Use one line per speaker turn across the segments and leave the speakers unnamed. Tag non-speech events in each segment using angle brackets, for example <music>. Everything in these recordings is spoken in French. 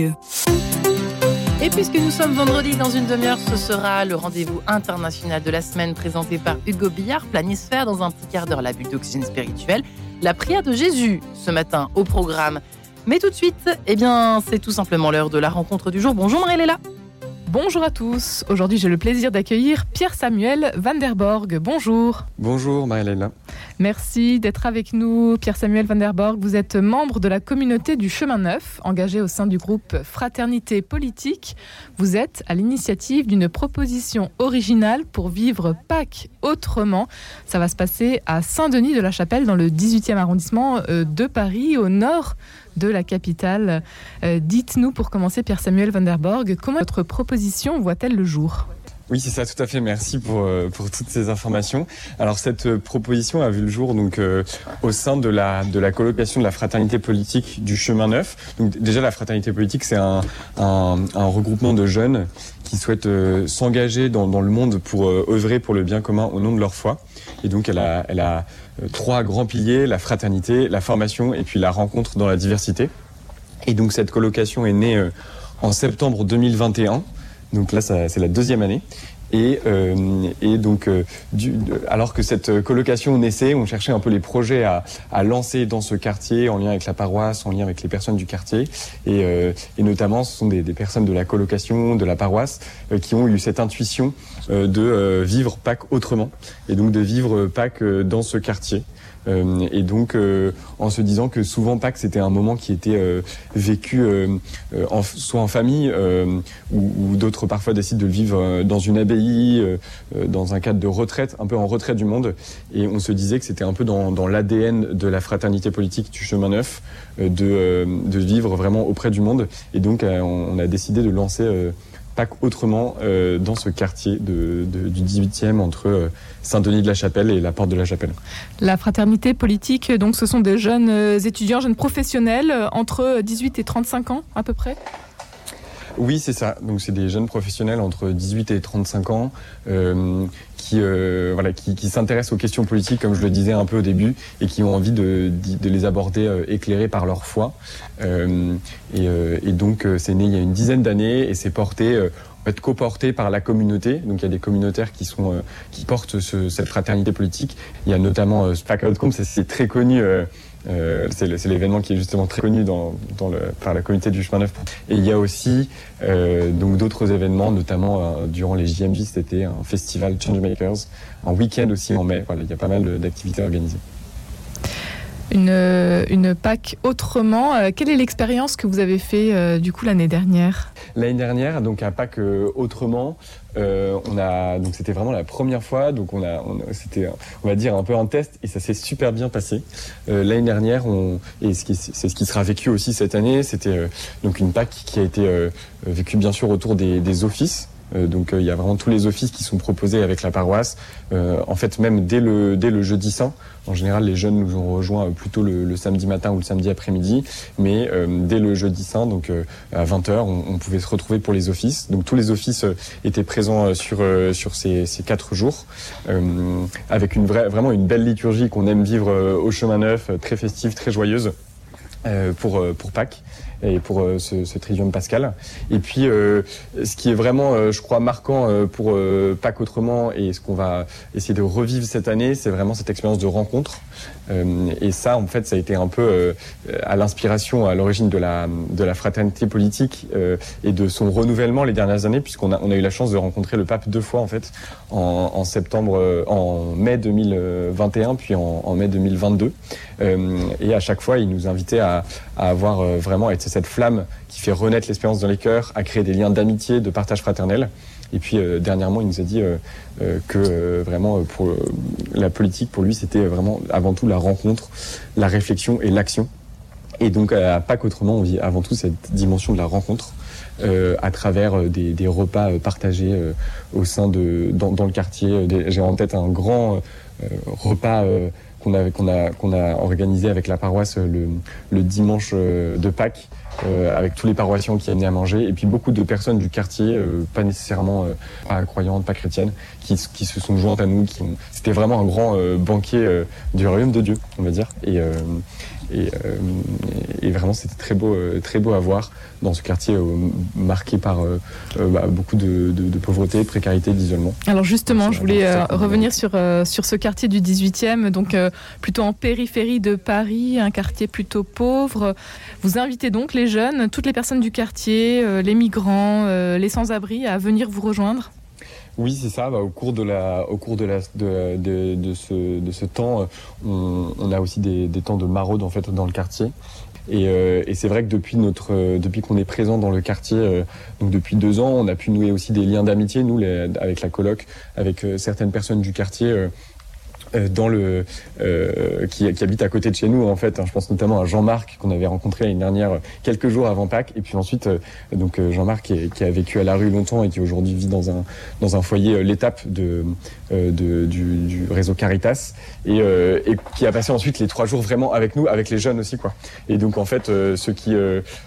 Et puisque nous sommes vendredi dans une demi-heure, ce sera le rendez-vous international de la semaine présenté par Hugo Billard, Planisphère dans un petit quart d'heure, la bulle d'oxygène spirituelle, la prière de Jésus ce matin au programme. Mais tout de suite, eh bien, c'est tout simplement l'heure de la rencontre du jour. Bonjour Marie-Léla.
Bonjour à tous. Aujourd'hui, j'ai le plaisir d'accueillir Pierre-Samuel Van der Borg. Bonjour.
Bonjour Marie-Léla.
Merci d'être avec nous, Pierre-Samuel Van der Borg. Vous êtes membre de la communauté du Chemin Neuf, engagé au sein du groupe Fraternité Politique. Vous êtes à l'initiative d'une proposition originale pour vivre Pâques autrement. Ça va se passer à Saint-Denis de la Chapelle, dans le 18e arrondissement euh, de Paris, au nord de la capitale. Euh, dites-nous pour commencer, Pierre-Samuel Van der Borg, comment votre proposition voit-elle le jour?
Oui, c'est ça, tout à fait. Merci pour, euh, pour toutes ces informations. Alors, cette euh, proposition a vu le jour donc euh, au sein de la, de la colocation de la fraternité politique du Chemin Neuf. Donc, déjà, la fraternité politique, c'est un, un, un, regroupement de jeunes qui souhaitent s'engager dans, dans, le monde pour œuvrer pour le bien commun au nom de leur foi. Et donc, elle a, elle a trois grands piliers, la fraternité, la formation et puis la rencontre dans la diversité. Et donc, cette colocation est née en septembre 2021. Donc là, c'est la deuxième année. Et, euh, et donc, euh, du, alors que cette colocation naissait, on cherchait un peu les projets à, à, lancer dans ce quartier, en lien avec la paroisse, en lien avec les personnes du quartier. Et, euh, et notamment, ce sont des, des, personnes de la colocation, de la paroisse, euh, qui ont eu cette intuition euh, de vivre Pâques autrement, et donc de vivre Pâques dans ce quartier. Euh, et donc, euh, en se disant que souvent Pâques, c'était un moment qui était euh, vécu soit en famille, ou, d'autres parfois décident de le vivre dans une abbaye, dans un cadre de retraite, un peu en retrait du monde. Et on se disait que c'était un peu dans, l'ADN de la fraternité politique du chemin neuf, de vivre vraiment auprès du monde. Et donc, on a décidé de lancer Autrement euh, dans ce quartier du 18e entre euh, Saint-Denis de la Chapelle et la Porte de la Chapelle.
La fraternité politique, donc ce sont des jeunes euh, étudiants, jeunes professionnels entre 18 et 35 ans à peu près
oui, c'est ça. Donc, c'est des jeunes professionnels entre 18 et 35 ans euh, qui, euh, voilà, qui, qui s'intéressent aux questions politiques, comme je le disais un peu au début, et qui ont envie de, de les aborder euh, éclairés par leur foi. Euh, et, euh, et, donc, euh, c'est né il y a une dizaine d'années et c'est porté fait coporté par la communauté. Donc il y a des communautaires qui sont euh, qui portent ce, cette fraternité politique. Il y a notamment euh, SPAC Outcome, c'est très connu. Euh, euh, c'est l'événement qui est justement très connu dans, dans le, par la communauté du chemin neuf. Et il y a aussi euh, donc d'autres événements, notamment euh, durant les JMJ, c'était un festival Changemakers, un week-end aussi en mai. Voilà, il y a pas mal d'activités organisées.
Une, une Pâques autrement. Euh, quelle est l'expérience que vous avez fait euh, du coup l'année dernière?
L'année dernière, donc à Pâques euh, autrement, on a donc c'était vraiment la première fois, donc on a, on, c'était on va dire un peu un test et ça s'est super bien passé. L'année dernière, et c'est ce qui sera vécu aussi cette année, c'était donc une Pâques qui a été vécue bien sûr autour des offices. Euh, donc il euh, y a vraiment tous les offices qui sont proposés avec la paroisse. Euh, en fait, même dès le, jeudi saint, en général, les jeunes nous ont rejoint plutôt le, samedi matin ou le samedi après-midi, mais dès le jeudi saint, donc à 20h, on, on, pouvait se retrouver pour les offices. Donc tous les offices étaient présents sur, ces, quatre jours, avec vraiment une belle liturgie qu'on aime vivre au chemin neuf, très festive, très joyeuse. Pour Pâques et pour euh, ce, ce pascal. Et puis, euh, ce qui est vraiment, euh, je crois, marquant pour Pâques autrement et ce qu'on va essayer de revivre cette année, c'est vraiment cette expérience de rencontre. Et ça, en fait, ça a été un peu à l'inspiration, à l'origine de la, de la fraternité politique et de son renouvellement les dernières années, puisqu'on a, on a eu la chance de rencontrer le pape deux fois, en fait, en, en septembre, en mai 2021, puis en, en mai 2022. et à chaque fois, il nous invitait à, à avoir vraiment été cette flamme qui fait renaître l'espérance dans les cœurs, à créer des liens d'amitié, de partage fraternel. Et puis euh, dernièrement, il nous a dit euh, euh, que vraiment pour la politique, pour lui, c'était vraiment avant tout la rencontre, la réflexion et l'action. Et donc à Pâques autrement, on vit avant tout cette dimension de la rencontre. Euh, à travers des, repas partagés euh, au sein de dans, le quartier. J'ai en tête un grand euh, repas qu'on a organisé avec la paroisse le, le dimanche de Pâques avec tous les paroissiens qui amenaient à manger, et puis beaucoup de personnes du quartier, pas nécessairement pas croyantes, pas chrétiennes, qui, qui, se sont jointes à nous. C'était vraiment un grand banquet du royaume de Dieu, on va dire. Et, et, et, vraiment, c'était très beau, très beau à voir dans ce quartier marqué par bah, beaucoup de, de, de, pauvreté, de précarité, d'isolement.
Alors justement, je voulais revenir sur, sur ce quartier du 18e, donc plutôt en périphérie de Paris, un quartier plutôt pauvre. Vous invitez donc les jeunes, toutes les personnes du quartier, euh, les migrants, euh, les sans-abri à venir vous rejoindre
oui, c'est ça. Bah, au cours de ce, temps, euh, on, a aussi des, temps de maraude en fait dans le quartier. Et, c'est vrai que depuis qu'on est présent dans le quartier, depuis deux ans, on a pu nouer aussi des liens d'amitié, nous, avec la coloc, avec certaines personnes du quartier. Euh, dans le euh, qui, qui, habite à côté de chez nous en fait. Hein, je pense notamment à Jean-Marc qu'on avait rencontré l'année dernière, euh, quelques jours avant Pâques, et puis ensuite euh, donc Jean-Marc qui, qui, a vécu à la rue longtemps et qui aujourd'hui vit dans un dans un foyer l'étape de, de du, du, réseau Caritas et, et, qui a passé ensuite les trois jours vraiment avec nous, avec les jeunes aussi quoi. Et donc en fait ceux qui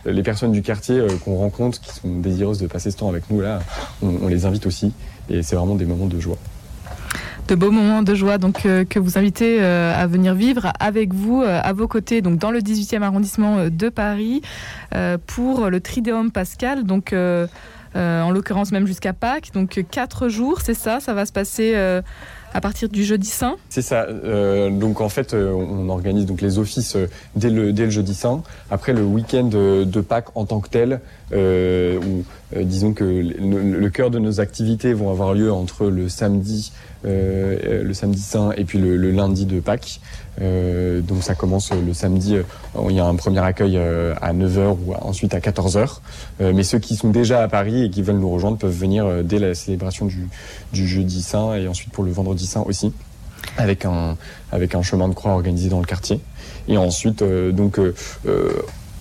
les personnes du quartier qu'on rencontre qui sont désireuses de passer ce temps avec nous là, on, on les invite aussi et c'est vraiment des moments de joie
de beaux moments de joie donc euh, que vous invitez euh, à venir vivre avec vous euh, à vos côtés donc dans le 18e arrondissement de Paris pour le Trideum Pascal donc en l'occurrence même jusqu'à Pâques donc quatre jours c'est ça ça va se passer à partir du jeudi saint
C'est ça. Euh, donc en fait, euh, on organise donc les offices euh, dès, le, dès le jeudi saint. Après le week-end de, Pâques en tant que tel, euh, où disons que le, cœur de nos activités vont avoir lieu entre le samedi, le samedi saint et puis le lundi de Pâques. Euh, donc ça commence le samedi, euh, il y a un premier accueil euh, à 9h ou ensuite à 14h. mais ceux qui sont déjà à Paris et qui veulent nous rejoindre peuvent venir dès la célébration du, jeudi saint et ensuite pour le vendredi saint aussi avec un, avec un chemin de croix organisé dans le quartier. Et ensuite, euh, donc, euh,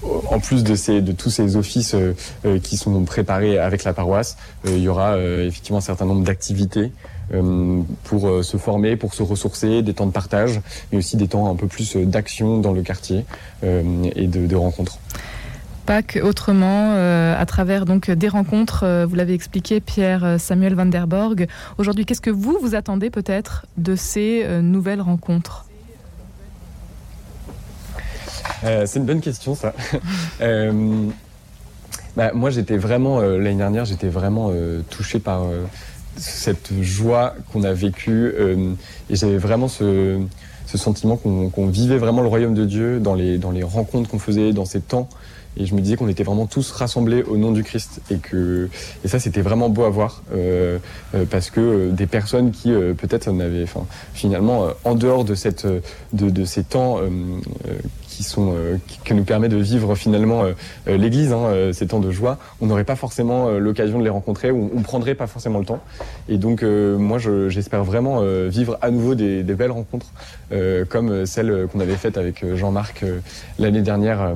en plus de, ces, de tous ces offices euh, qui sont préparés avec la paroisse, il y aura effectivement un certain nombre d'activités euh, pour euh, se former, pour se ressourcer, des temps de partage, mais aussi des temps un peu plus euh, d'action dans le quartier et de, de rencontres.
Pâques autrement, euh, à travers donc des rencontres, euh, vous l'avez expliqué, Pierre Samuel Van der Borg. Aujourd'hui, qu'est-ce que vous vous attendez peut-être de ces euh, nouvelles rencontres?
C'est une bonne question, ça. <laughs> bah, moi, j'étais vraiment l'année dernière, j'étais vraiment touché par cette joie qu'on a vécue. Euh, et j'avais vraiment ce, sentiment qu'on qu vivait vraiment le royaume de Dieu dans les, dans les rencontres qu'on faisait, dans ces temps. Et je me disais qu'on était vraiment tous rassemblés au nom du Christ. Et, que, et ça, c'était vraiment beau à voir. Euh, euh, parce que euh, des personnes qui, euh, peut-être, n'avaient, enfin, finalement, en dehors de, cette, de, de ces temps qui sont qui nous permet de vivre finalement l'Église, hein, ces temps de joie, on n'aurait pas forcément l'occasion de les rencontrer ou on prendrait pas forcément le temps. Et donc moi, j'espère je, vraiment vivre à nouveau des, des belles rencontres comme celle qu'on avait faite avec Jean-Marc l'année dernière,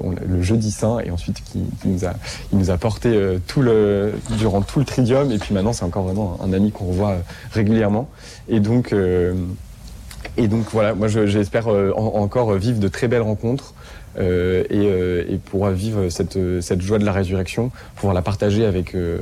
on, le jeudi saint, et ensuite qui, nous a il nous a porté tout le durant tout le tridium. Et puis maintenant, c'est encore vraiment un, ami qu'on revoit régulièrement. Et donc et donc voilà, moi j'espère euh, encore vivre de très belles rencontres euh, et, euh, pouvoir vivre cette, joie de la résurrection, pouvoir la partager avec, euh,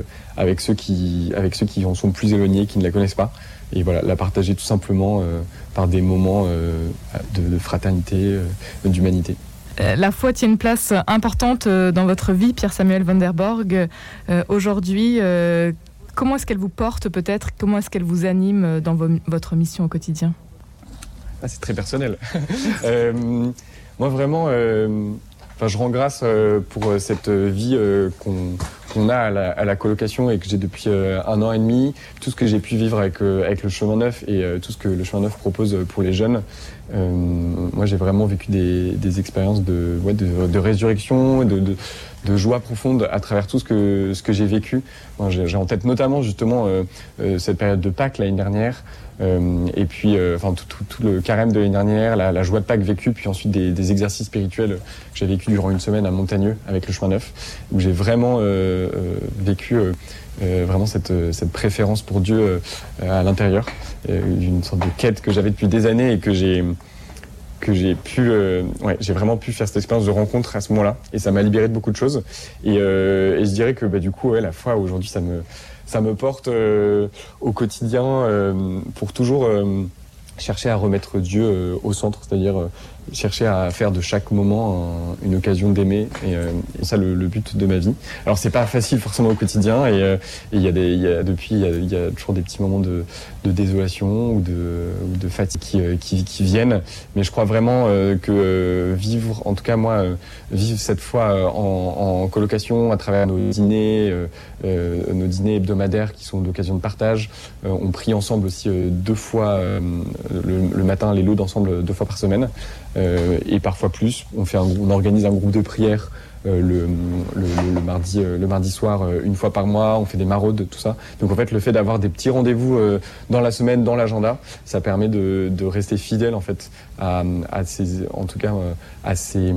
ceux qui, avec ceux qui en sont plus éloignés, qui ne la connaissent pas. Et voilà, la partager tout simplement euh, par des moments euh, de, fraternité, euh, d'humanité.
La foi tient une place importante dans votre vie, Pierre-Samuel Van der Borg. Euh, Aujourd'hui, euh, comment est-ce qu'elle vous porte peut-être? Comment est-ce qu'elle vous anime dans vo votre mission au quotidien?
Ah, c'est très personnel. <laughs> euh, moi, vraiment, euh, je rends grâce euh, pour euh, cette vie euh, qu'on qu a à la, colocation et que j'ai depuis euh, un an et demi, tout ce que j'ai pu vivre avec, euh, avec le chemin neuf et tout ce que le chemin neuf propose pour les jeunes. moi, j'ai vraiment vécu des, des expériences de, de, résurrection, de, de joie profonde à travers tout ce que, ce que j'ai vécu. J'ai en tête notamment justement cette période de Pâques l'année dernière. Euh, et puis, euh, enfin, tout, tout, tout, le carême de l'année dernière, la, la, joie de Pâques vécue, puis ensuite des, des exercices spirituels que j'ai vécu durant une semaine à Montagneux avec le chemin neuf, où j'ai vraiment euh, vécu vraiment cette, cette, préférence pour Dieu à l'intérieur, une sorte de quête que j'avais depuis des années et que j'ai que j'ai pu, ouais, j'ai vraiment pu faire cette expérience de rencontre à ce moment-là, et ça m'a libéré de beaucoup de choses. Et, et je dirais que bah, du coup, la foi aujourd'hui, ça me, ça me porte au quotidien pour toujours chercher à remettre Dieu au centre, c'est-à-dire chercher à faire de chaque moment une occasion d'aimer. Et, euh, et ça le, le, but de ma vie. Alors c'est pas facile forcément au quotidien. Et euh, il y a des y a, depuis il y, y a, toujours des petits moments de, de désolation ou de, ou de fatigue qui, euh, qui, viennent. Mais je crois vraiment euh, que vivre en tout cas moi vivre cette fois en, en, colocation à travers nos dîners nos dîners hebdomadaires qui sont d'occasion de partage on prie ensemble aussi deux fois le, le matin les lots d'ensemble deux fois par semaine. euh, et parfois plus. On, organise un groupe de prière euh, euh, le mardi soir euh, une fois par mois. On fait des maraudes, tout ça. Donc en fait, le fait d'avoir des petits rendez-vous euh, dans la semaine, dans l'agenda, ça permet de, rester fidèle en fait à, ces, en tout cas euh, à ces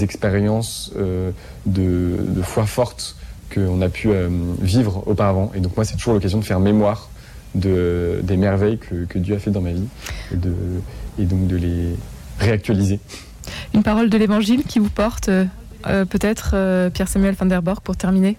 expériences de, foi forte qu'on a pu vivre auparavant. Et donc moi, c'est toujours l'occasion de faire mémoire de, des merveilles que, Dieu a fait dans ma vie et donc de les réactualiser.
Une parole de l'évangile qui vous porte, euh, peut-être euh, Pierre-Samuel van der Borg, pour terminer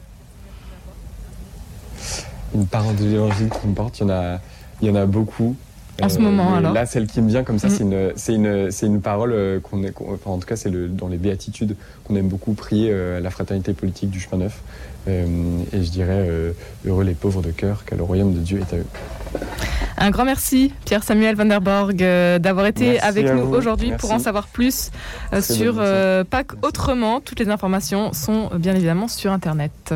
Une parole de l'évangile qui me porte, il y en a, il y en a beaucoup.
En ce euh, moment, alors
Là, celle qui me vient comme ça, mmh. c'est une, une, une parole euh, qu'on est, qu enfin, en tout cas, c'est le, dans les béatitudes qu'on aime beaucoup prier euh, à la fraternité politique du chemin neuf. Euh, et je dirais, heureux les pauvres de cœur, car le royaume de Dieu est à eux.
Un grand merci, Pierre-Samuel Van der Borg, euh, d'avoir été merci avec nous aujourd'hui pour en savoir plus euh, sur euh, Pâques autrement. Toutes les informations sont bien évidemment sur Internet.